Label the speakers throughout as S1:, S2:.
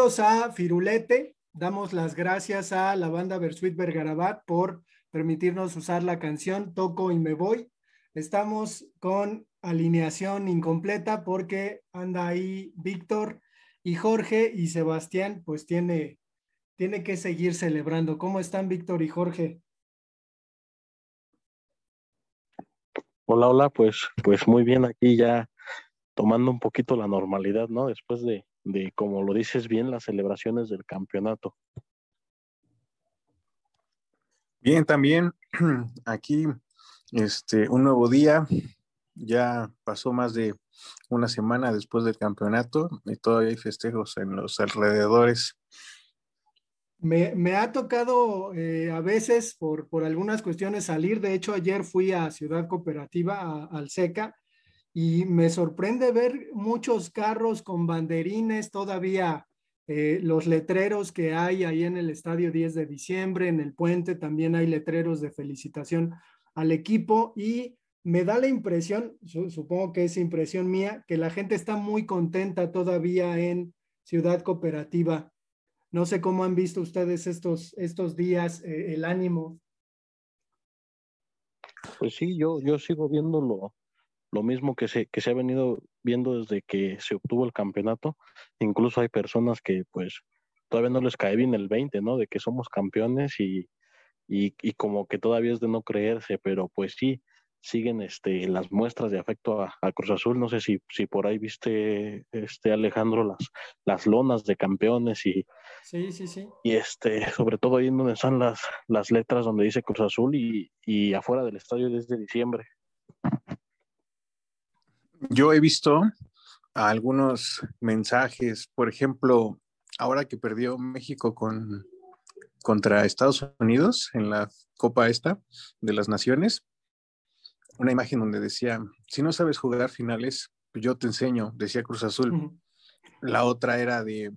S1: A Firulete. Damos las gracias a la banda Versuit Vergarabat por permitirnos usar la canción Toco y me voy. Estamos con alineación incompleta porque anda ahí Víctor y Jorge y Sebastián, pues tiene, tiene que seguir celebrando. ¿Cómo están Víctor y Jorge?
S2: Hola, hola, pues, pues muy bien aquí ya tomando un poquito la normalidad, ¿no? Después de, de, como lo dices bien, las celebraciones del campeonato.
S3: Bien, también aquí este un nuevo día. Ya pasó más de una semana después del campeonato y todavía hay festejos en los alrededores.
S1: Me, me ha tocado eh, a veces por, por algunas cuestiones salir. De hecho, ayer fui a Ciudad Cooperativa, a, al SECA, y me sorprende ver muchos carros con banderines, todavía eh, los letreros que hay ahí en el estadio 10 de diciembre, en el puente también hay letreros de felicitación al equipo y me da la impresión, supongo que es impresión mía, que la gente está muy contenta todavía en Ciudad Cooperativa. No sé cómo han visto ustedes estos, estos días, eh, el ánimo.
S2: Pues sí, yo, yo sigo viéndolo lo mismo que se, que se ha venido viendo desde que se obtuvo el campeonato. Incluso hay personas que pues todavía no les cae bien el 20, ¿no? De que somos campeones y, y, y como que todavía es de no creerse, pero pues sí, siguen este, las muestras de afecto a, a, Cruz Azul. No sé si, si por ahí viste, este, Alejandro, las, las lonas de campeones y,
S1: sí, sí, sí.
S2: y este, sobre todo ahí donde están las, las letras donde dice Cruz Azul y, y afuera del estadio desde diciembre.
S3: Yo he visto algunos mensajes, por ejemplo, ahora que perdió México con, contra Estados Unidos en la Copa esta de las Naciones, una imagen donde decía, si no sabes jugar finales, pues yo te enseño, decía Cruz Azul. Uh -huh. La otra era de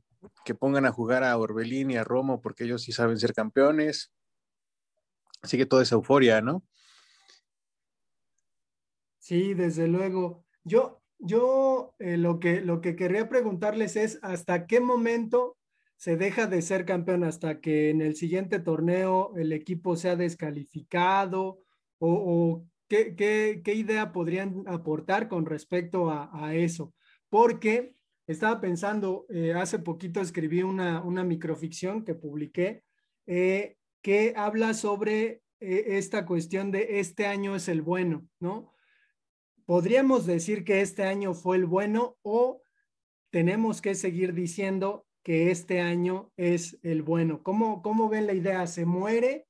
S3: que pongan a jugar a Orbelín y a Romo porque ellos sí saben ser campeones. Así que toda esa euforia, ¿no?
S1: Sí, desde luego. Yo, yo eh, lo, que, lo que querría preguntarles es hasta qué momento se deja de ser campeón, hasta que en el siguiente torneo el equipo sea descalificado o, ¿qué, qué, idea podrían aportar con respecto a, eso. Porque estaba pensando, eh, hace poquito escribí una, una microficción que publiqué eh, que habla sobre esta cuestión de este año es el bueno, ¿no? Podríamos decir que este año fue el bueno o tenemos que seguir diciendo que este año es el bueno. ¿Cómo, cómo ven la idea? ¿Se muere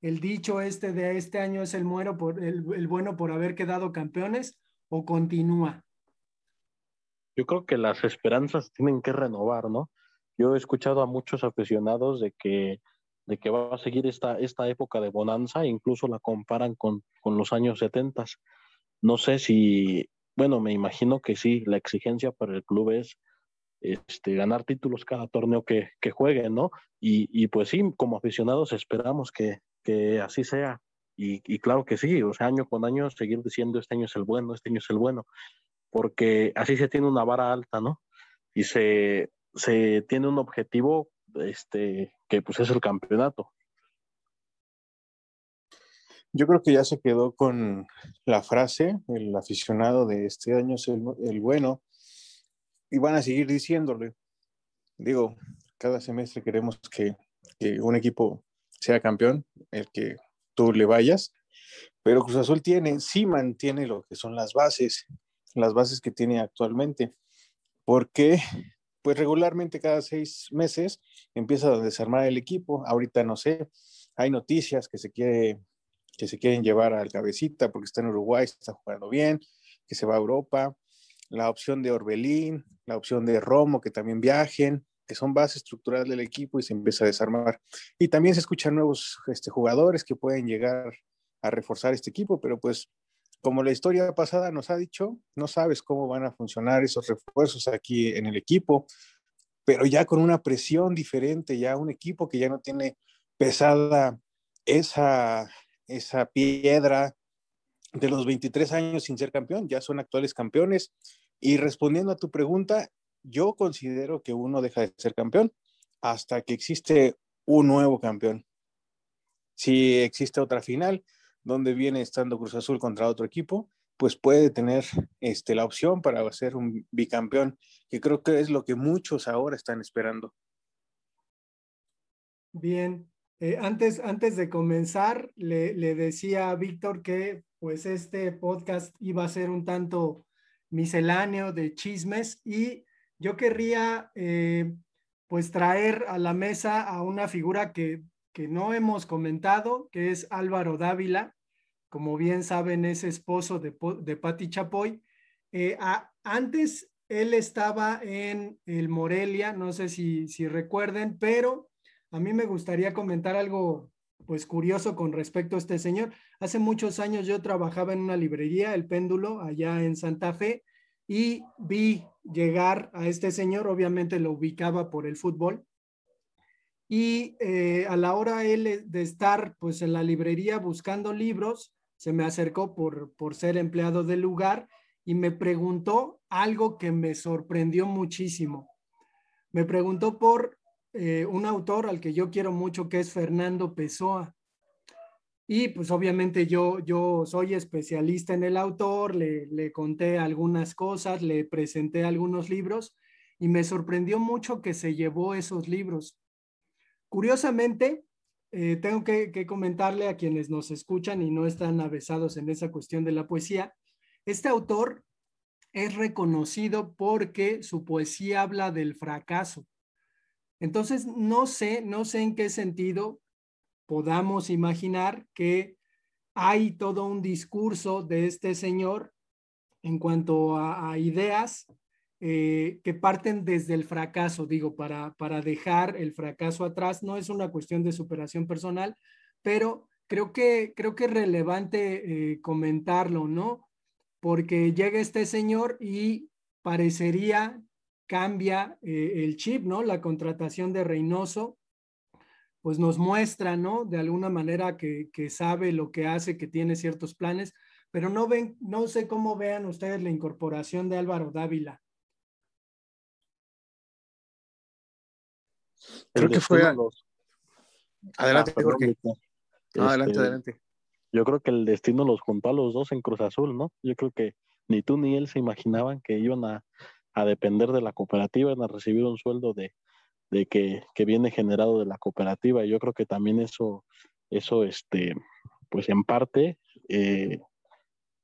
S1: el dicho este de este año es el, muero por, el, el bueno por haber quedado campeones o continúa?
S2: Yo creo que las esperanzas tienen que renovar, ¿no? Yo he escuchado a muchos aficionados de que, de que va a seguir esta, esta época de bonanza, incluso la comparan con, con los años 70 no sé si, bueno, me imagino que sí, la exigencia para el club es este, ganar títulos cada torneo que, que juegue, ¿no? Y, y, pues sí, como aficionados esperamos que, que así sea. Y, y, claro que sí, o sea, año con año seguir diciendo este año es el bueno, este año es el bueno, porque así se tiene una vara alta, ¿no? Y se, se tiene un objetivo este, que pues es el campeonato.
S3: Yo creo que ya se quedó con la frase, el aficionado de este año es el, el, bueno, y van a seguir diciéndole. Digo, cada semestre queremos que, que, un equipo sea campeón, el que tú le vayas, pero Cruz Azul tiene, sí mantiene lo que son las bases, las bases que tiene actualmente, porque pues regularmente cada seis meses empieza a desarmar el equipo, ahorita no sé, hay noticias que se quiere que se quieren llevar al cabecita porque está en Uruguay, está jugando bien, que se va a Europa, la opción de Orbelín, la opción de Romo, que también viajen, que son bases estructurales del equipo y se empieza a desarmar. Y también se escuchan nuevos este, jugadores que pueden llegar a reforzar este equipo, pero pues como la historia pasada nos ha dicho, no sabes cómo van a funcionar esos refuerzos aquí en el equipo, pero ya con una presión diferente, ya un equipo que ya no tiene pesada esa esa piedra de los 23 años sin ser campeón, ya son actuales campeones, Y respondiendo a tu pregunta, yo considero que uno deja de ser campeón hasta que existe un nuevo campeón. Si existe otra final donde viene estando Cruz Azul contra otro equipo, pues puede tener este, la opción para ser un bicampeón, que creo que es lo que muchos ahora están esperando.
S1: Bien, eh, antes, antes de comenzar, le, le decía a Víctor que pues este podcast iba a ser un tanto misceláneo de chismes y yo querría eh, pues traer a la mesa a una figura que, que no hemos comentado, que es Álvaro Dávila. Como bien saben, es esposo de, de Patti Chapoy. Eh, antes él estaba en el Morelia, no sé si, si recuerden, pero a mí me gustaría comentar algo pues curioso con respecto a este señor. Hace muchos años yo trabajaba en una librería, El Péndulo, allá en Santa Fe, y vi llegar a este señor, obviamente lo ubicaba por el fútbol, y eh, a la hora de estar pues en la librería buscando libros, se me acercó por, por ser empleado del lugar y me preguntó algo que me sorprendió muchísimo. Me preguntó por eh, un autor al que yo quiero mucho, que es Fernando Pessoa. Y pues obviamente yo, yo soy especialista en el autor, le, le conté algunas cosas, le presenté algunos libros y me sorprendió mucho que se llevó esos libros. Curiosamente, eh, tengo que, que, comentarle a quienes nos escuchan y no están avesados en esa cuestión de la poesía, este autor es reconocido porque su poesía habla del fracaso. Entonces, no sé, no sé en qué sentido podamos imaginar que hay todo un discurso de este señor en cuanto a, ideas eh, que parten desde el fracaso, digo, para, para dejar el fracaso atrás. No es una cuestión de superación personal, pero creo que, creo que es relevante eh, comentarlo, ¿no? Porque llega este señor y parecería cambia eh, el chip, ¿no? La contratación de Reynoso, pues nos muestra, ¿no? De alguna manera que, que, sabe lo que hace, que tiene ciertos planes, pero no ven, no sé cómo vean ustedes la incorporación de Álvaro Dávila.
S3: Creo que fue... Adelante, ah, Jorge. adelante, este, adelante.
S2: Yo creo que el destino los juntó a los dos en Cruz Azul, ¿no? Yo creo que ni tú ni él se imaginaban que iban a, a depender de la cooperativa, a recibir un sueldo de, de que, que, viene generado de la cooperativa. Yo creo que también eso, eso este, pues en parte eh,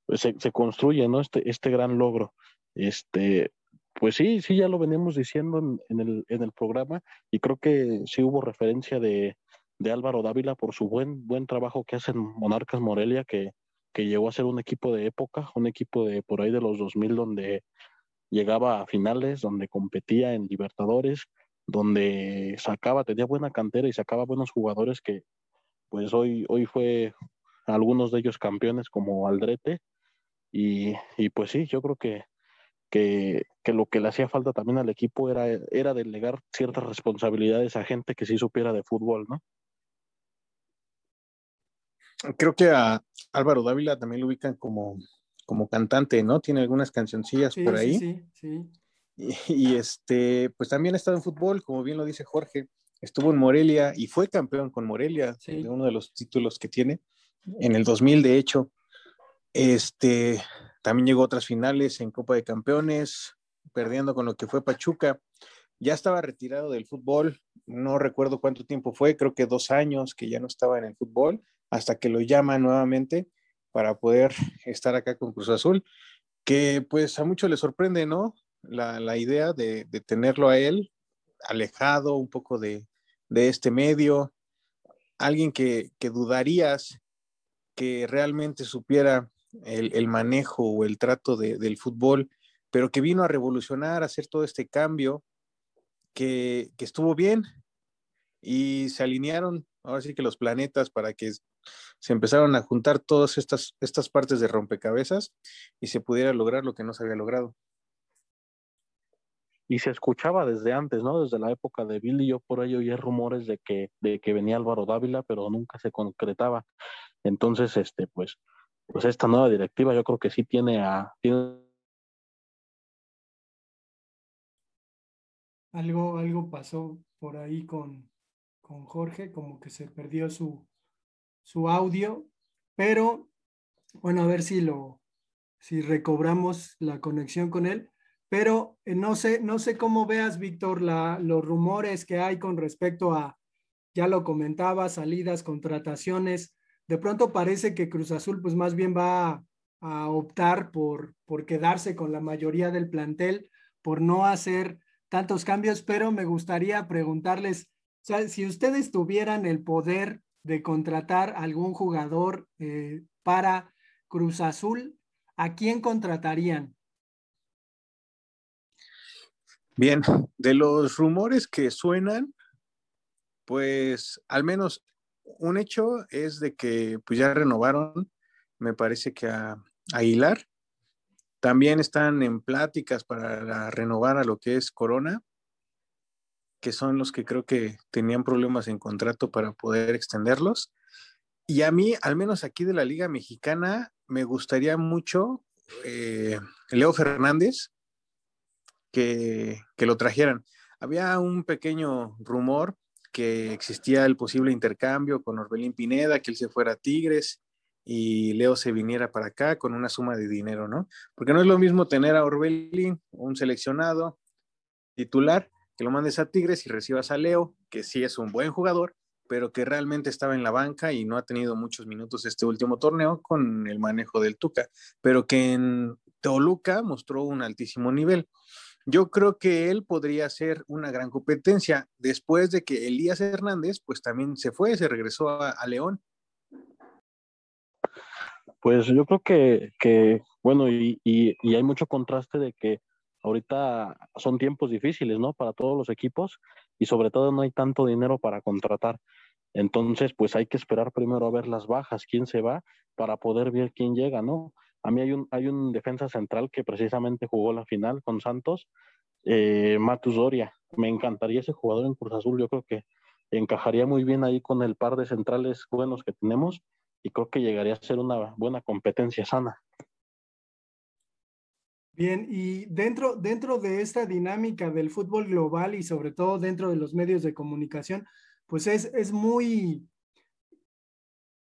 S2: pues se, se, construye, ¿no? Este, este gran logro. Este, pues sí, sí, ya lo venimos diciendo en, en, el, en el programa y creo que sí hubo referencia de, de Álvaro Dávila por su buen, buen trabajo que hace en Monarcas Morelia, que, que llegó a ser un equipo de época, un equipo de por ahí de los 2000 donde llegaba a finales, donde competía en Libertadores, donde sacaba, tenía buena cantera y sacaba buenos jugadores que pues hoy, hoy fue algunos de ellos campeones como Aldrete y, y pues sí, yo creo que, que, que, lo que le hacía falta también al equipo era, era delegar ciertas responsabilidades a gente que sí supiera de fútbol, ¿no?
S3: Creo que a Álvaro Dávila también lo ubican como como cantante, ¿no? Tiene algunas cancioncillas por ahí. Sí, sí, Y, este, pues también ha estado en fútbol, como bien lo dice Jorge. Estuvo en Morelia y fue campeón con Morelia, de uno de los títulos que tiene, en el 2000 de hecho. Este, también llegó a otras finales en Copa de Campeones, perdiendo con lo que fue Pachuca. Ya estaba retirado del fútbol, no recuerdo cuánto tiempo fue, creo que dos años que ya no estaba en el fútbol, hasta que lo llama nuevamente para poder estar acá con Cruz Azul, que pues a muchos les sorprende, ¿no? La, idea de, tenerlo a él alejado un poco de, este medio, alguien que, dudarías que realmente supiera el, manejo o el trato del fútbol, pero que vino a revolucionar, a hacer todo este cambio, que, que estuvo bien y se alinearon, ahora sí que los planetas para que se empezaron a juntar todas estas, estas partes de rompecabezas y se pudiera lograr lo que no se había logrado.
S2: Y se escuchaba desde antes, ¿no? Desde la época de Billy, yo por ahí oía rumores de que, de que venía Álvaro Dávila, pero nunca se concretaba. Entonces, este, pues, pues esta nueva directiva yo creo que sí tiene a, tiene
S1: algo, algo pasó por ahí con, con Jorge, como que se perdió su, su audio, pero bueno, a ver si lo, si recobramos la conexión con él. Pero eh, no sé, no sé cómo veas, Víctor, los rumores que hay con respecto a, ya lo comentaba, salidas, contrataciones. De pronto parece que Cruz Azul, pues más bien va a, optar por, por quedarse con la mayoría del plantel, por no hacer tantos cambios, pero me gustaría preguntarles, si ustedes tuvieran el poder de contratar algún jugador eh, para Cruz Azul, ¿a quién contratarían?
S3: Bien, de los rumores que suenan, pues al menos un hecho es de que pues ya renovaron, me parece que a, Aguilar. También están en pláticas para renovar a lo que es Corona, que son los que creo que tenían problemas en contrato para poder extenderlos. Y a mí, al menos aquí de la Liga Mexicana, me gustaría mucho eh, Leo Fernández, que, lo trajeran. Había un pequeño rumor que existía el posible intercambio con Orbelín Pineda, que él se fuera a Tigres y Leo se viniera para acá con una suma de dinero, ¿no? Porque no es lo mismo tener a Orbelín, un seleccionado titular, que lo mandes a Tigres y recibas a Leo, que sí es un buen jugador, pero que realmente estaba en la banca y no ha tenido muchos minutos este último torneo con el manejo del Tuca, pero que en Toluca mostró un altísimo nivel. Yo creo que él podría ser una gran competencia después de que Elías Hernández, pues también se fue, se regresó a, León.
S2: Pues yo creo que, bueno, y, hay mucho contraste de que ahorita son tiempos difíciles, ¿no? Para todos los equipos y sobre todo no hay tanto dinero para contratar. Entonces, pues hay que esperar primero a ver las bajas, quién se va, para poder ver quién llega, ¿no? A mí hay un, hay un defensa central que precisamente jugó la final con Santos, eh, Matus Doria. Me encantaría ese jugador en Cruz Azul. Yo creo que encajaría muy bien ahí con el par de centrales buenos que tenemos y creo que llegaría a ser una buena competencia sana.
S1: Bien, y dentro, dentro de esta dinámica del fútbol global y sobre todo dentro de los medios de comunicación, pues es, es muy,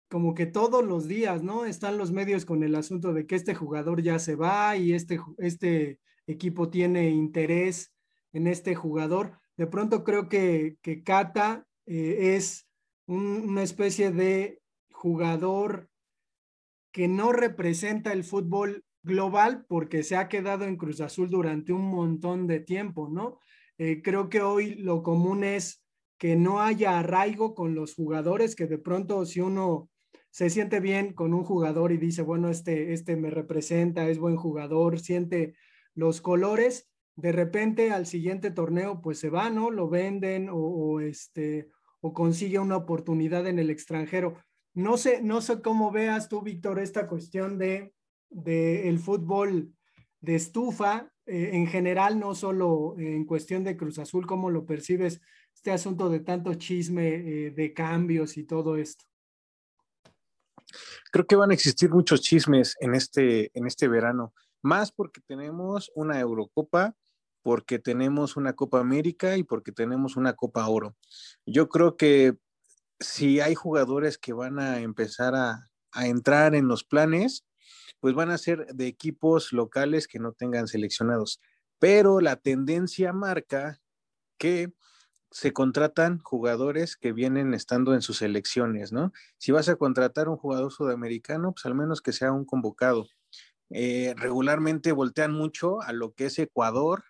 S1: como que todos los días, ¿no? Están los medios con el asunto de que este jugador ya se va y este, este equipo tiene interés en este jugador. De pronto creo que, que Cata eh, es una especie de jugador que no representa el fútbol global porque se ha quedado en Cruz Azul durante un montón de tiempo, ¿no? Eh, creo que hoy lo común es que no haya arraigo con los jugadores, que de pronto si uno se siente bien con un jugador y dice, bueno, este, este me representa, es buen jugador, siente los colores, de repente al siguiente torneo pues se va, ¿no? Lo venden o, este, o consigue una oportunidad en el extranjero. No sé, no sé cómo veas tú, Víctor, esta cuestión de, de el fútbol de estufa eh, en general, no solo en cuestión de Cruz Azul, cómo lo percibes este asunto de tanto chisme eh, de cambios y todo esto.
S3: Creo que van a existir muchos chismes en este, en este verano, más porque tenemos una Eurocopa, porque tenemos una Copa América y porque tenemos una Copa Oro. Yo creo que si hay jugadores que van a empezar a, a entrar en los planes, pues van a ser de equipos locales que no tengan seleccionados. Pero la tendencia marca que se contratan jugadores que vienen estando en sus selecciones, ¿no? Si vas a contratar un jugador sudamericano, pues al menos que sea un convocado. Eh, regularmente voltean mucho a lo que es Ecuador,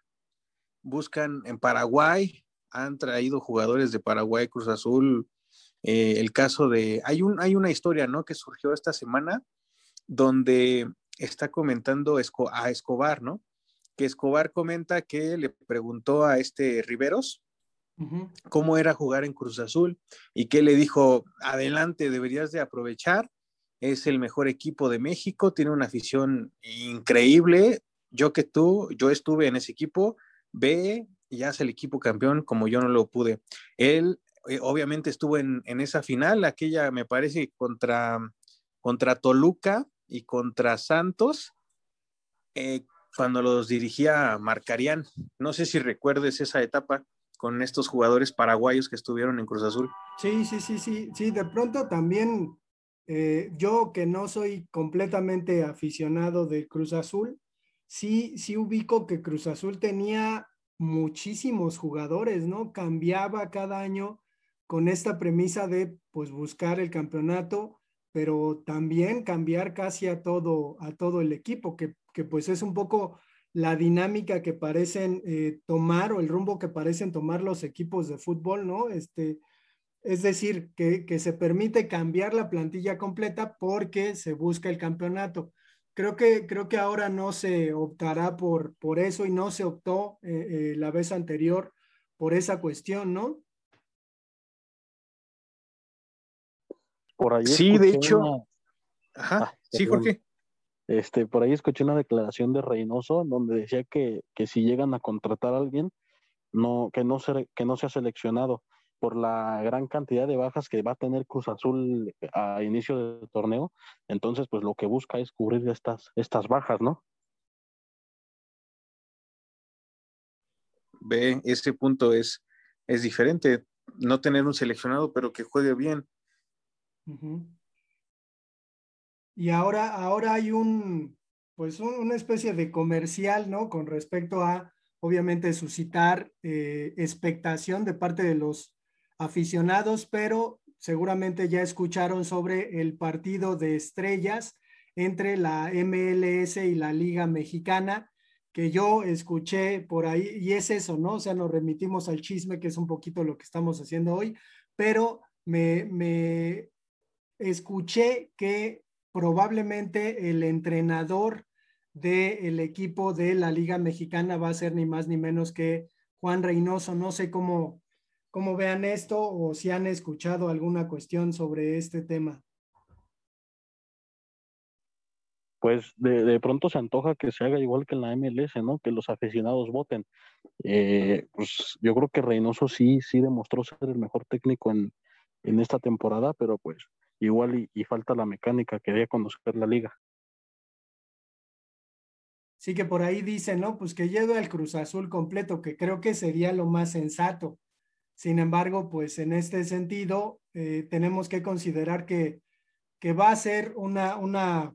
S3: buscan en Paraguay, han traído jugadores de Paraguay, Cruz Azul, eh, el caso de, hay, un, hay una historia, ¿no? Que surgió esta semana donde está comentando a Escobar, ¿no? Que Escobar comenta que le preguntó a este Riveros, cómo era jugar en Cruz Azul y que le dijo, adelante, deberías de aprovechar, es el mejor equipo de México, tiene una afición increíble, yo que tú, yo estuve en ese equipo, ve y hace el equipo campeón como yo no lo pude. Él eh, obviamente estuvo en, esa final, aquella me parece contra, contra Toluca y contra Santos. Eh, cuando los dirigía Marcarían. No sé si recuerdes esa etapa con estos jugadores paraguayos que estuvieron en Cruz Azul.
S1: Sí, sí, sí, sí, sí, de pronto también eh, yo que no soy completamente aficionado de Cruz Azul, sí, sí ubico que Cruz Azul tenía muchísimos jugadores, ¿no? Cambiaba cada año con esta premisa de pues buscar el campeonato, pero también cambiar casi a todo, a todo el equipo, que, que pues es un poco la dinámica que parecen eh, tomar o el rumbo que parecen tomar los equipos de fútbol, ¿no? Este, es decir, que, que se permite cambiar la plantilla completa porque se busca el campeonato. Creo que, creo que ahora no se optará por, por eso y no se optó eh, eh, la vez anterior por esa cuestión, ¿no?
S2: Por ahí
S3: Sí, de hecho.
S2: una-
S3: Ajá,
S2: Ah,
S3: sí,
S2: perdón.
S3: Jorge.
S2: Este, por ahí escuché una declaración de Reynoso donde decía que, que si llegan a contratar a alguien, no, que no se, que no sea seleccionado por la gran cantidad de bajas que va a tener Cruz Azul a inicio del torneo. Entonces, pues lo que busca es cubrir estas, estas bajas, ¿no?
S3: Ve, ese punto es, es diferente. No tener un seleccionado, pero que juegue bien.
S1: Ujú. Y ahora, ahora hay un, pues un- una especie de comercial, ¿no? Con respecto a, obviamente, suscitar eh, expectación de parte de los aficionados, pero seguramente ya escucharon sobre el partido de estrellas entre la MLS y la Liga Mexicana, que yo escuché por ahí, y es eso, ¿no? O sea, nos remitimos al chisme, que es un poquito lo que estamos haciendo hoy, pero me, me escuché que probablemente el entrenador del equipo de la Liga Mexicana va a ser ni más ni menos que Juan Reynoso. No sé cómo, cómo vean esto o si han escuchado alguna cuestión sobre este tema.
S2: Pues de, de pronto se antoja que se haga igual que en la MLS, ¿no? Que los aficionados voten. Eh, pues yo creo que Reynoso sí, sí demostró ser el mejor técnico en, en esta temporada, pero pues igual y, falta la mecánica, quería conocer la liga.
S1: Sí que por ahí dicen, ¿no? Pues que lleve al Cruz Azul completo, que creo que sería lo más sensato. Sin embargo, pues en este sentido, eh, tenemos que considerar que, que va a ser una, una,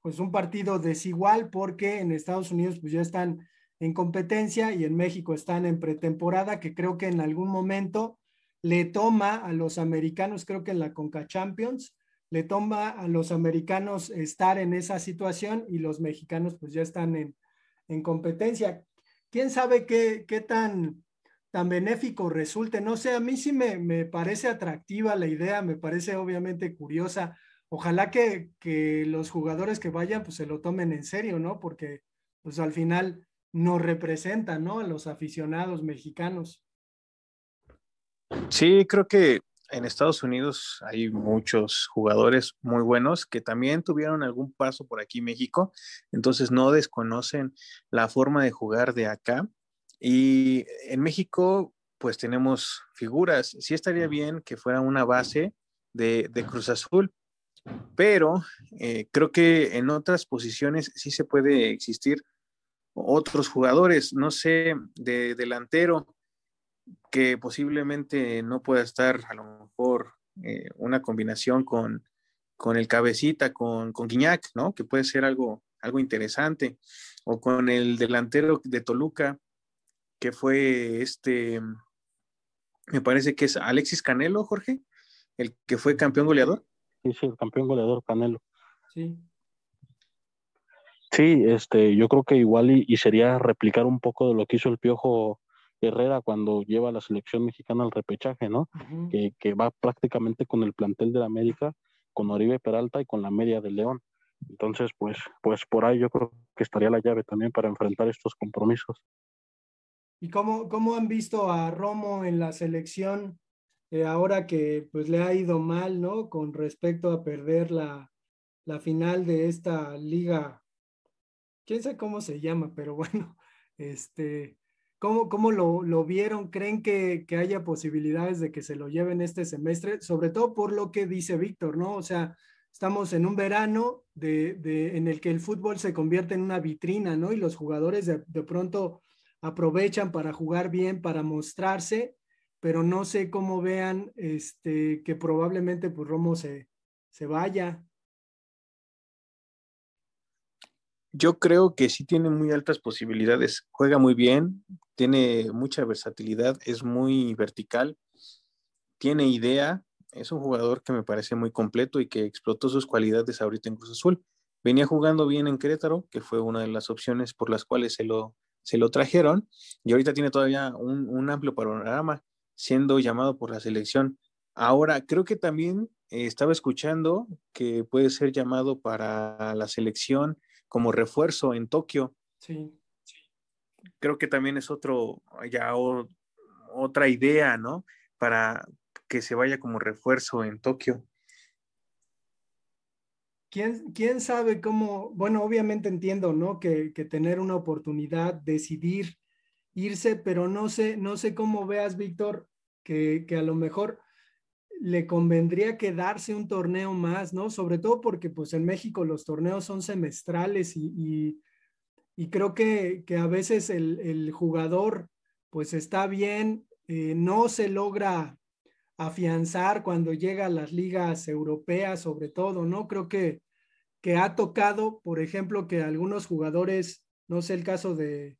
S1: pues un partido desigual porque en Estados Unidos pues ya están en competencia y en México están en pretemporada, que creo que en algún momento le toma a los americanos, creo que en la Conca Champions, le toma a los americanos estar en esa situación y los mexicanos pues ya están en, en competencia. ¿Quién sabe qué, qué tan, tan benéfico resulte? No sé, a mí sí me, me parece atractiva la idea, me parece obviamente curiosa. Ojalá que, que los jugadores que vayan pues se lo tomen en serio, ¿no? Porque pues al final nos representan, ¿no? A los aficionados mexicanos.
S3: Sí, creo que en Estados Unidos hay muchos jugadores muy buenos que también tuvieron algún paso por aquí en México, entonces no desconocen la forma de jugar de acá. Y en México, pues tenemos figuras. Sí estaría bien que fuera una base de, de Cruz Azul, pero eh, creo que en otras posiciones sí se puede existir otros jugadores, no sé, de delantero que posiblemente no pueda estar a lo mejor eh, una combinación con, con el cabecita, con, con Guiñac, ¿no? Que puede ser algo, algo interesante. O con el delantero de Toluca, que fue este, me parece que es Alexis Canelo, Jorge, el que fue campeón goleador.
S2: Sí, sí, el campeón goleador Canelo.
S1: Sí.
S2: Sí, este, yo creo que igual y, y sería replicar un poco de lo que hizo el Piojo Herrera cuando lleva a la selección mexicana al repechaje, ¿no?
S1: Ujú.
S2: Que, que va prácticamente con el plantel de la América, con Oribe Peralta y con la media de León. Entonces, pues, pues por ahí yo creo que estaría la llave también para enfrentar estos compromisos.
S1: ¿Y cómo, cómo han visto a Romo en la selección eh, ahora que pues le ha ido mal, ¿no? Con respecto a perder la, la final de esta liga, quién sabe cómo se llama, pero bueno, este, ¿cómo, cómo lo, lo vieron? ¿Creen que, que haya posibilidades de que se lo lleven este semestre? Sobre todo por lo que dice Víctor, ¿no? O sea, estamos en un verano de, en el que el fútbol se convierte en una vitrina, ¿no? Y los jugadores de, pronto aprovechan para jugar bien, para mostrarse, pero no sé cómo vean este, que probablemente pues Romo se, se vaya.
S3: Yo creo que sí tiene muy altas posibilidades, juega muy bien, tiene mucha versatilidad, es muy vertical, tiene idea, es un jugador que me parece muy completo y que explotó sus cualidades ahorita en Cruz Azul. Venía jugando bien en Querétaro, que fue una de las opciones por las cuales se lo, se lo trajeron, y ahorita tiene todavía un, un amplio panorama, siendo llamado por la selección. Ahora, creo que también eh, estaba escuchando que puede ser llamado para la selección como refuerzo en Tokio.
S1: Sí.
S3: Creo que también es otro, ya otra idea, ¿no? Para que se vaya como refuerzo en Tokio.
S1: ¿Quién, ¿Quién, sabe cómo? Bueno, obviamente entiendo, ¿no? Que, que, tener una oportunidad, decidir irse, pero no sé, no sé cómo veas, Víctor, que, que a lo mejor le convendría quedarse un torneo más, ¿no? Sobre todo porque pues en México los torneos son semestrales y, y, creo que, que, a veces el, el, jugador pues está bien, eh, no se logra afianzar cuando llega a las ligas europeas sobre todo, ¿no? Creo que, que ha tocado, por ejemplo, que algunos jugadores, no sé el caso de,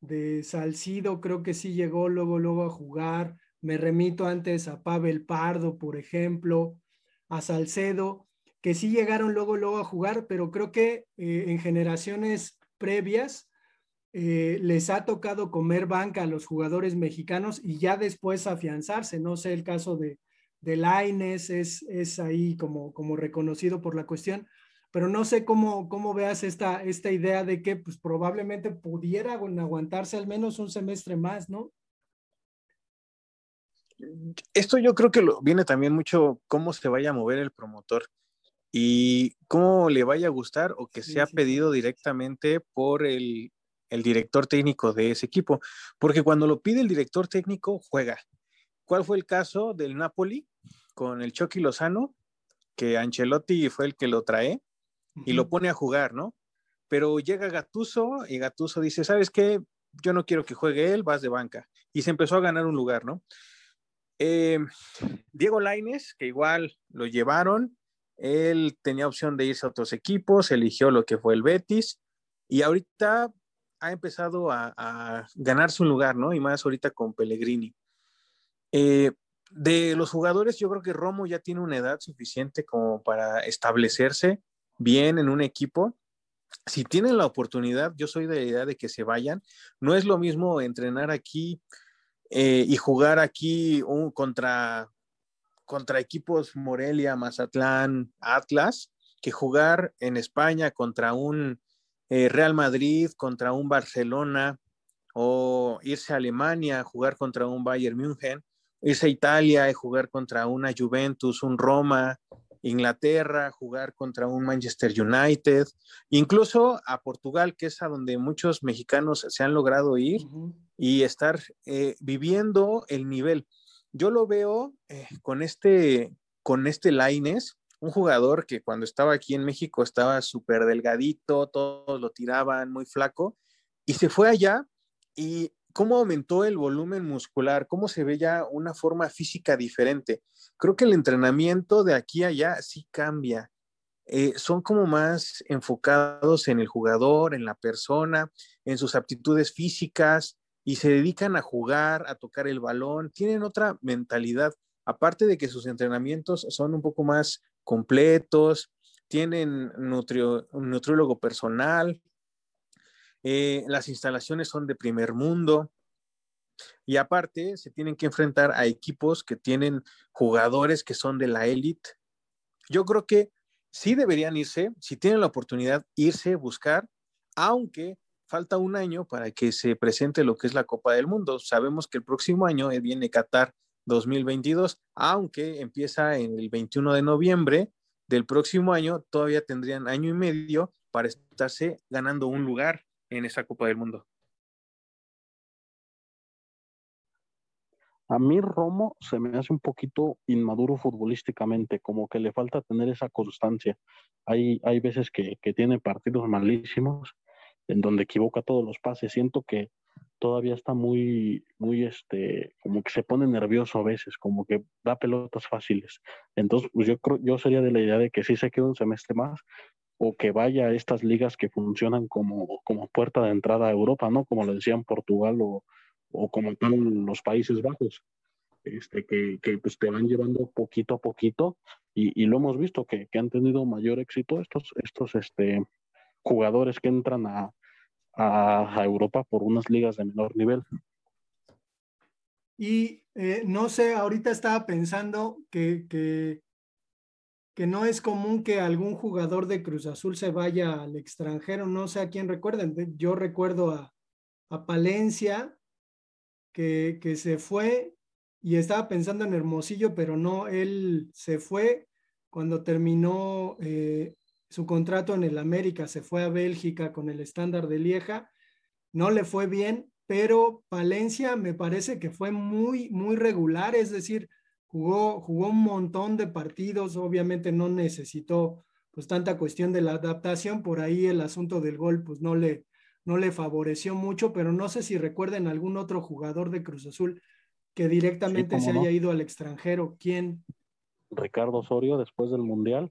S1: de Salcido, creo que sí llegó luego, luego a jugar, me remito antes a Pavel Pardo, por ejemplo, a Salcedo, que sí llegaron luego, luego a jugar, pero creo que eh, en generaciones previas eh, les ha tocado comer banca a los jugadores mexicanos y ya después afianzarse. No sé, el caso de, de Laines es, es ahí como, como reconocido por la cuestión, pero no sé cómo, cómo veas esta, esta idea de que pues, probablemente pudiera aguantarse al menos un semestre más, ¿no?
S3: Esto yo creo que lo, viene también mucho cómo se vaya a mover el promotor y cómo le vaya a gustar o que sea pedido directamente por el, el, director técnico de ese equipo. Porque cuando lo pide el director técnico, juega. ¿Cuál fue el caso del Napoli con el Chucky Lozano? Que Ancelotti fue el que lo trae y lo pone a jugar, ¿no? Pero llega Gatuso y Gatuso dice, ¿sabes qué? Yo no quiero que juegue él, vas de banca. Y se empezó a ganar un lugar, ¿no? Eh, Diego Laines, que igual lo llevaron, él tenía opción de irse a otros equipos, eligió lo que fue el Betis y ahorita ha empezado a, ganarse un lugar, ¿no? Y más ahorita con Pellegrini. Eh, de los jugadores, yo creo que Romo ya tiene una edad suficiente como para establecerse bien en un equipo. Si tienen la oportunidad, yo soy de la idea de que se vayan. No es lo mismo entrenar aquí eh, y jugar aquí un, contra, contra equipos Morelia, Mazatlán, Atlas, que jugar en España contra un eh, Real Madrid, contra un Barcelona, o irse a Alemania, jugar contra un Bayern München, irse a Italia y jugar contra una Juventus, un Roma, Inglaterra, jugar contra un Manchester United, incluso a Portugal, que es a donde muchos mexicanos se han logrado ir y estar eh, viviendo el nivel. Yo lo veo eh, con este, con este Laines, un jugador que cuando estaba aquí en México estaba súper delgadito, todos lo tiraban muy flaco, y se fue allá y cómo aumentó el volumen muscular, cómo se ve ya una forma física diferente. Creo que el entrenamiento de aquí a allá sí cambia. Eh, son como más enfocados en el jugador, en la persona, en sus aptitudes físicas y se dedican a jugar, a tocar el balón, tienen otra mentalidad, aparte de que sus entrenamientos son un poco más completos, tienen un nutriólogo personal, eh, las instalaciones son de primer mundo y aparte se tienen que enfrentar a equipos que tienen jugadores que son de la élite. Yo creo que sí deberían irse, si tienen la oportunidad, irse, buscar, aunque falta un año para que se presente lo que es la Copa del Mundo. Sabemos que el próximo año viene Qatar 2022, aunque empieza en el 21 de noviembre del próximo año, todavía tendrían año y medio para estarse ganando un lugar en esa Copa del Mundo.
S2: A mí Romo se me hace un poquito inmaduro futbolísticamente, como que le falta tener esa constancia. Hay, hay veces que, que tiene partidos malísimos en donde equivoca todos los pases. Siento que todavía está muy, muy, este, como que se pone nervioso a veces, como que da pelotas fáciles. Entonces, pues yo creo, yo sería de la idea de que sí se quede un semestre más o que vaya a estas ligas que funcionan como, como puerta de entrada a Europa, ¿no? Como lo decían Portugal o, o como en los Países Bajos, este, que, que pues te van llevando poquito a poquito y, y lo hemos visto que, que, han tenido mayor éxito estos, estos este, jugadores que entran a, a, a Europa por unas ligas de menor nivel.
S1: Y eh, no sé, ahorita estaba pensando que, que, que, no es común que algún jugador de Cruz Azul se vaya al extranjero, no sé a quién recuerden. Yo recuerdo a, a Palencia, que, que se fue y estaba pensando en Hermosillo, pero no, él se fue cuando terminó eh, su contrato en el América, se fue a Bélgica con el estándar de Lieja, no le fue bien, pero Palencia me parece que fue muy, muy regular, es decir, jugó, jugó un montón de partidos, obviamente no necesitó pues tanta cuestión de la adaptación, por ahí el asunto del gol pues no le, no le favoreció mucho, pero no sé si recuerden algún otro jugador de Cruz Azul que directamente sí, se haya ido al extranjero. ¿Quién?
S2: Ricardo Osorio después del Mundial.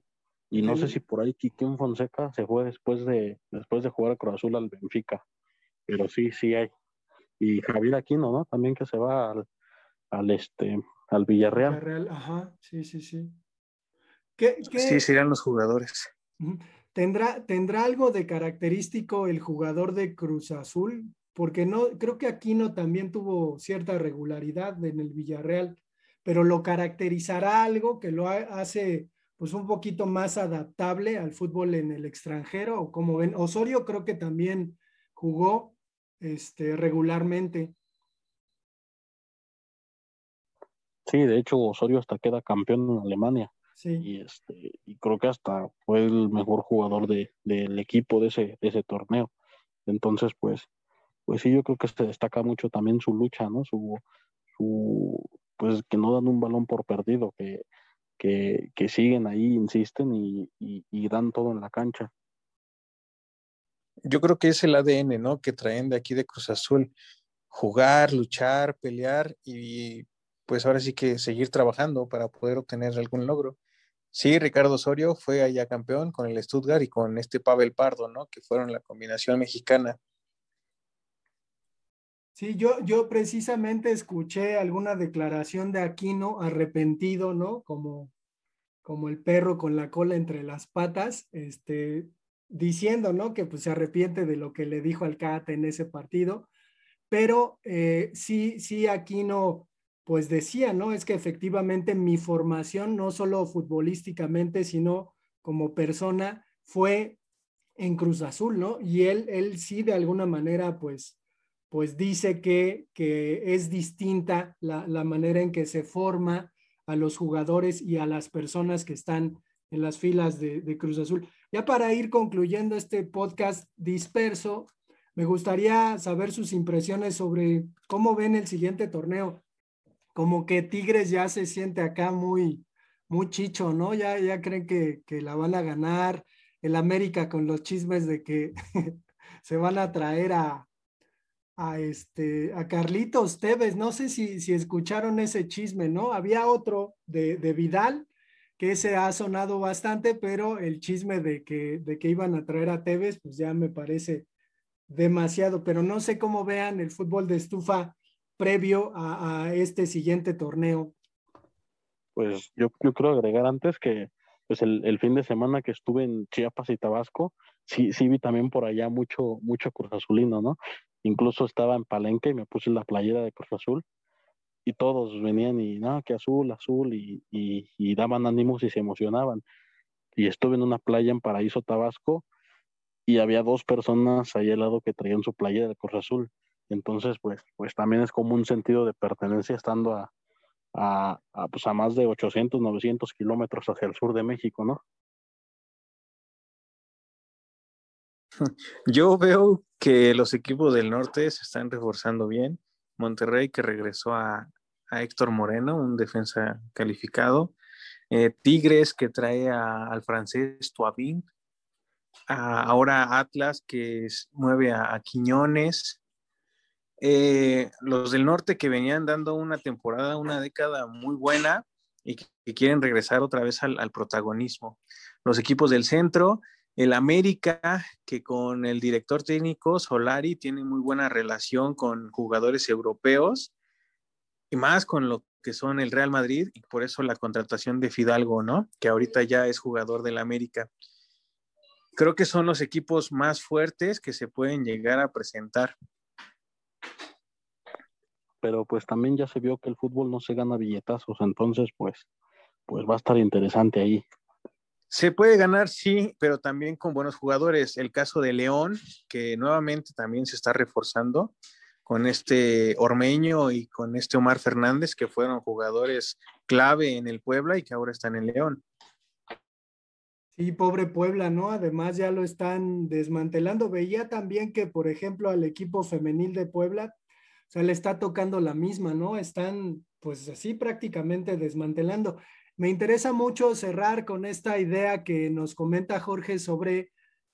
S2: Y no sé si por ahí Quiquín Fonseca se fue después de, después de jugar a Cruz Azul al Benfica. Pero sí, sí hay. Y Javier Aquino, ¿no? También que se va al, al este, al Villarreal.
S1: Villarreal. Ajá, sí, sí, sí.
S3: ¿Qué, qué... Sí, serían los jugadores.
S1: ¿Tendrá, ¿Tendrá algo de característico el jugador de Cruz Azul? Porque no, creo que Aquino también tuvo cierta regularidad en el Villarreal, pero lo caracterizará algo que lo hace pues un poquito más adaptable al fútbol en el extranjero, o como ven, Osorio creo que también jugó este, regularmente.
S2: Sí, de hecho Osorio hasta queda campeón en Alemania.
S1: Sí.
S2: Y, este, y creo que hasta fue el mejor jugador de, del equipo de ese, de ese torneo. Entonces, pues, pues sí, yo creo que se destaca mucho también su lucha, ¿no? Su, su pues que no dan un balón por perdido, que, que, que siguen ahí, insisten y, y, y, dan todo en la cancha.
S3: Yo creo que es el ADN, ¿no? Que traen de aquí de Cruz Azul. Jugar, luchar, pelear y pues ahora sí que seguir trabajando para poder obtener algún logro. Sí, Ricardo Osorio fue allá campeón con el Stuttgart y con este Pavel Pardo, ¿no? Que fueron la combinación mexicana.
S1: Sí, yo, yo precisamente escuché alguna declaración de Aquino arrepentido, ¿no? Como, como el perro con la cola entre las patas, este, diciendo, ¿no? Que pues se arrepiente de lo que le dijo al Cata en ese partido, pero eh, sí, sí, Aquino pues decía, ¿no? Es que efectivamente mi formación, no solo futbolísticamente, sino como persona, fue en Cruz Azul, ¿no? Y él, él sí de alguna manera, pues, pues dice que, que es distinta la, la, manera en que se forma a los jugadores y a las personas que están en las filas de, de Cruz Azul. Ya para ir concluyendo este podcast disperso, me gustaría saber sus impresiones sobre cómo ven el siguiente torneo. Como que Tigres ya se siente acá muy, muy chicho, ¿no? Ya, ya creen que, que la van a ganar. El América con los chismes de que se van a traer a, a este a Carlitos Tevez, no sé si, si escucharon ese chisme, ¿no? Había otro de, de, Vidal que se ha sonado bastante, pero el chisme de que, de que iban a traer a Tevez, pues ya me parece demasiado, pero no sé cómo vean el fútbol de estufa previo a, este siguiente torneo.
S2: Pues yo, yo quiero agregar antes que pues el, fin de semana que estuve en Chiapas y Tabasco, sí, sí vi también por allá mucho, mucho Cruz Azulino, ¿no? Incluso estaba en Palenque y me puse la playera de Cruz Azul y todos venían y, no, que azul, azul, y, y, y, daban ánimos y se emocionaban. Y estuve en una playa en Paraíso, Tabasco, y había dos personas ahí al lado que traían su playera de Cruz Azul. Entonces, pues, pues también es como un sentido de pertenencia estando a, a, pues a más de 800, 900 kilómetros hacia el sur de México, ¿no?
S3: Yo veo que los equipos del norte se están reforzando bien. Monterrey que regresó a, a Héctor Moreno, un defensa calificado. Eh, Tigres que trae al francés Tuabin. ahora Atlas que mueve a, Quiñones. Eh, los del norte que venían dando una temporada, una década muy buena y que, quieren regresar otra vez al, protagonismo. Los equipos del centro, el América, que con el director técnico Solari tiene muy buena relación con jugadores europeos y más con lo que son el Real Madrid y por eso la contratación de Fidalgo, ¿no? Que ahorita ya es jugador del América. Creo que son los equipos más fuertes que se pueden llegar a presentar.
S2: Pero pues también ya se vio que el fútbol no se gana billetazos, entonces pues pues va a estar interesante ahí.
S3: Se puede ganar, sí, pero también con buenos jugadores. El caso de León, que nuevamente también se está reforzando con este Ormeño y con este Omar Fernández, que fueron jugadores clave en el Puebla y que ahora están en León.
S1: Sí, pobre Puebla, ¿no? Además ya lo están desmantelando. Veía también que, por ejemplo, al equipo femenil de Puebla, sea, le está tocando la misma, ¿no? Están, pues así prácticamente desmantelando. Me interesa mucho cerrar con esta idea que nos comenta Jorge sobre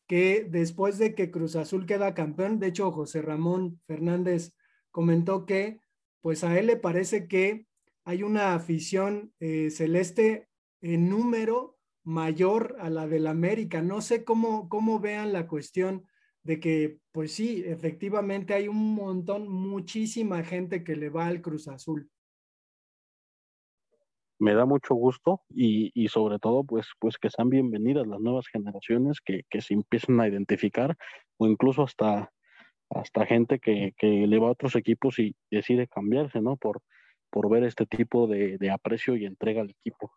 S1: que después de que Cruz Azul queda campeón, de hecho José Ramón Fernández comentó que pues a él le parece que hay una afición eh, celeste en número mayor a la del América. No sé cómo, cómo vean la cuestión de que, pues sí, efectivamente hay un montón, muchísima gente que le va al Cruz Azul
S2: me da mucho gusto y, y, sobre todo pues, pues que sean bienvenidas las nuevas generaciones que, que se empiecen a identificar o incluso hasta, hasta gente que, que le va a otros equipos y decide cambiarse, ¿no? Por, por ver este tipo de, de aprecio y entrega al equipo.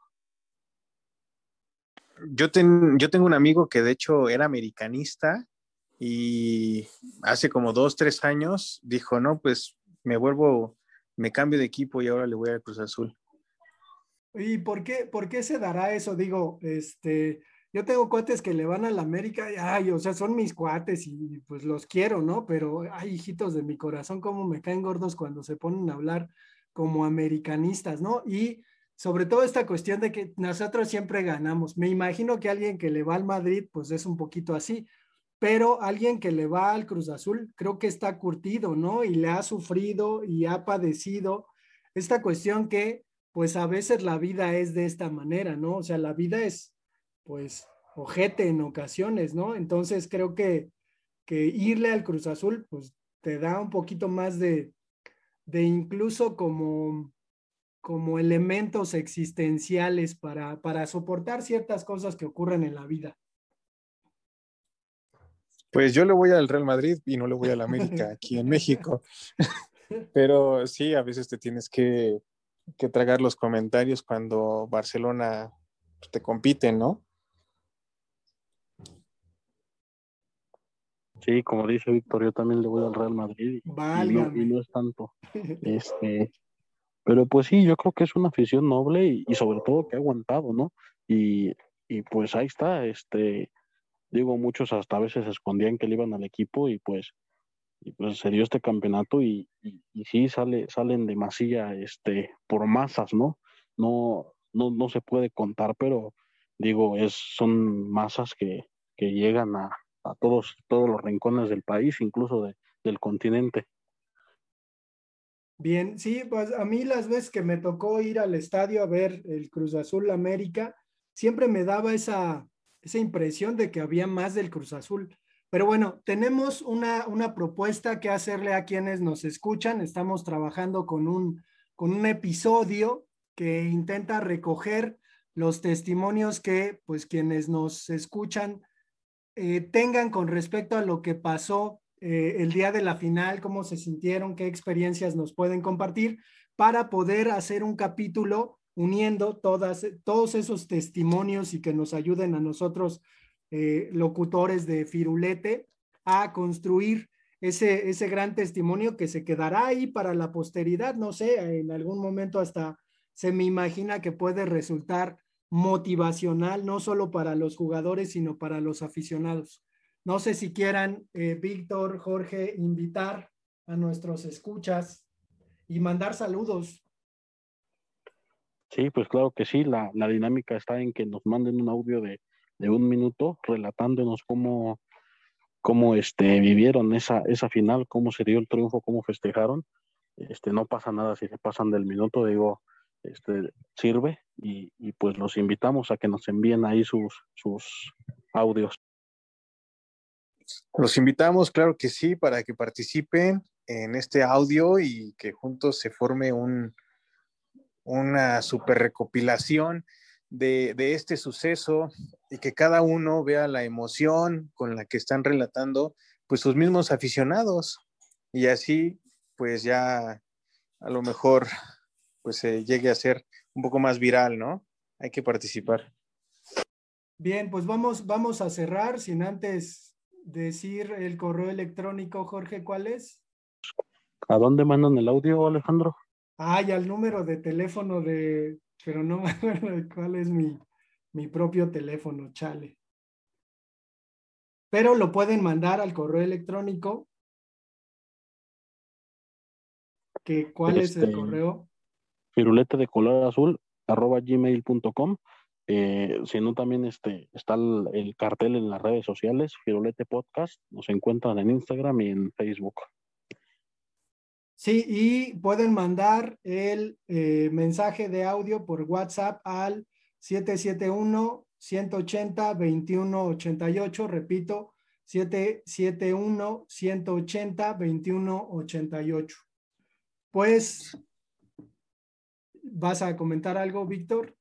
S3: Yo, ten, yo tengo un amigo que de hecho era americanista y hace como dos, tres años dijo, no, pues me vuelvo, me cambio de equipo y ahora le voy al Cruz Azul.
S1: ¿Y por qué, por qué se dará eso? Digo, este, yo tengo cuates que le van a la América y, ay, o sea, son mis cuates y pues los quiero, ¿no? Pero, ay, hijitos de mi corazón, cómo me caen gordos cuando se ponen a hablar como americanistas, ¿no? Y sobre todo esta cuestión de que nosotros siempre ganamos. Me imagino que alguien que le va al Madrid, pues es un poquito así, pero alguien que le va al Cruz Azul, creo que está curtido, ¿no? Y le ha sufrido y ha padecido esta cuestión que pues a veces la vida es de esta manera, ¿no? O sea, la vida es, pues, ojete en ocasiones, ¿no? Entonces creo que, que irle al Cruz Azul, pues, te da un poquito más de, de incluso como, como elementos existenciales para, para soportar ciertas cosas que ocurren en la vida.
S3: Pues yo le voy al Real Madrid y no le voy al América aquí en México. Pero sí, a veces te tienes que que tragar los comentarios cuando Barcelona te compite, ¿no?
S2: Sí, como dice Víctor, yo también le voy al Real Madrid y, no, es tanto. Este, pero pues sí, yo creo que es una afición noble y, sobre todo que ha aguantado, ¿no? Y, y, pues ahí está, este, digo, muchos hasta a veces escondían que le iban al equipo y pues y pues se dio este campeonato y, y, sí sale, salen de masilla este, por masas, ¿no? No, no, no se puede contar, pero digo, es, son masas que, que llegan a, a, todos, todos los rincones del país, incluso de, del continente.
S1: Bien, sí, pues a mí las veces que me tocó ir al estadio a ver el Cruz Azul América, siempre me daba esa, esa impresión de que había más del Cruz Azul. Pero bueno, tenemos una, una propuesta que hacerle a quienes nos escuchan. Estamos trabajando con un, con un episodio que intenta recoger los testimonios que pues quienes nos escuchan eh, tengan con respecto a lo que pasó eh, el día de la final, cómo se sintieron, qué experiencias nos pueden compartir para poder hacer un capítulo uniendo todas, todos esos testimonios y que nos ayuden a nosotros eh, locutores de Firulete a construir ese, ese gran testimonio que se quedará ahí para la posteridad. No sé, en algún momento hasta se me imagina que puede resultar motivacional, no solo para los jugadores, sino para los aficionados. No sé si quieran, eh, Víctor, Jorge, invitar a nuestros escuchas y mandar saludos.
S2: Sí, pues claro que sí, la, la dinámica está en que nos manden un audio de, de un minuto relatándonos cómo, cómo este, vivieron esa, esa final, cómo se dio el triunfo, cómo festejaron. Este, no pasa nada si se pasan del minuto, digo, este, sirve y, y pues los invitamos a que nos envíen ahí sus, sus audios.
S3: Los invitamos, claro que sí, para que participen en este audio y que juntos se forme un, una super recopilación de, de, este suceso y que cada uno vea la emoción con la que están relatando pues sus mismos aficionados y así pues ya a lo mejor pues se llegue a ser un poco más viral, ¿no? Hay que participar.
S1: Bien, pues vamos, vamos a cerrar sin antes decir el correo electrónico, Jorge, ¿cuál es?
S2: ¿A dónde mandan el audio, Alejandro?
S1: Ah, y al número de teléfono de, pero no me acuerdo de cuál es mi, mi propio teléfono, chale. Pero lo pueden mandar al correo electrónico. Que, ¿Cuál este, es el correo?
S2: Firulete de color azul arroba gmail.com. Eh, si no, también este, está el, el, cartel en las redes sociales, Firulete Podcast. Nos encuentran en Instagram y en Facebook.
S1: Sí, y pueden mandar el eh, mensaje de audio por WhatsApp al 771-180-2188. Repito, 771-180-2188. Pues, ¿vas a comentar algo, Víctor?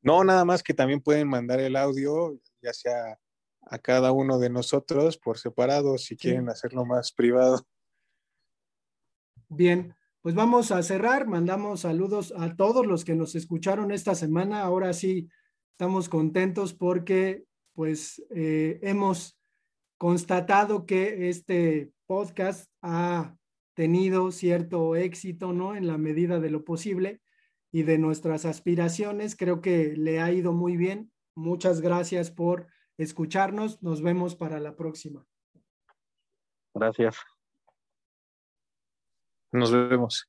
S3: No, nada más que también pueden mandar el audio, ya sea a cada uno de nosotros por separado, si sí. quieren hacerlo más privado.
S1: Bien, pues vamos a cerrar. Mandamos saludos a todos los que nos escucharon esta semana. Ahora sí, estamos contentos porque pues eh, hemos constatado que este podcast ha tenido cierto éxito, ¿no? En la medida de lo posible y de nuestras aspiraciones. Creo que le ha ido muy bien. Muchas gracias por escucharnos. Nos vemos para la próxima.
S2: Gracias.
S3: Nos vemos.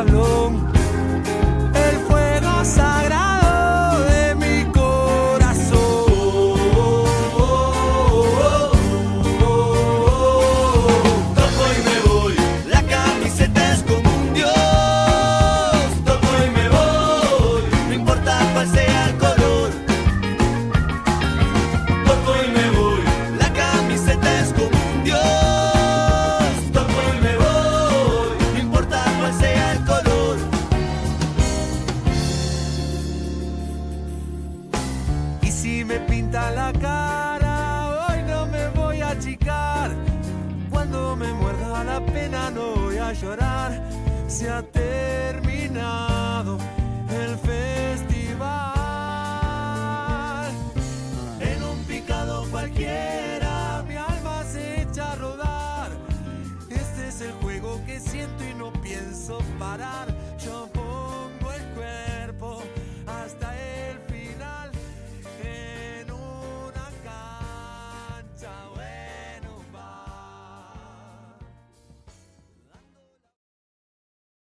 S4: hablo.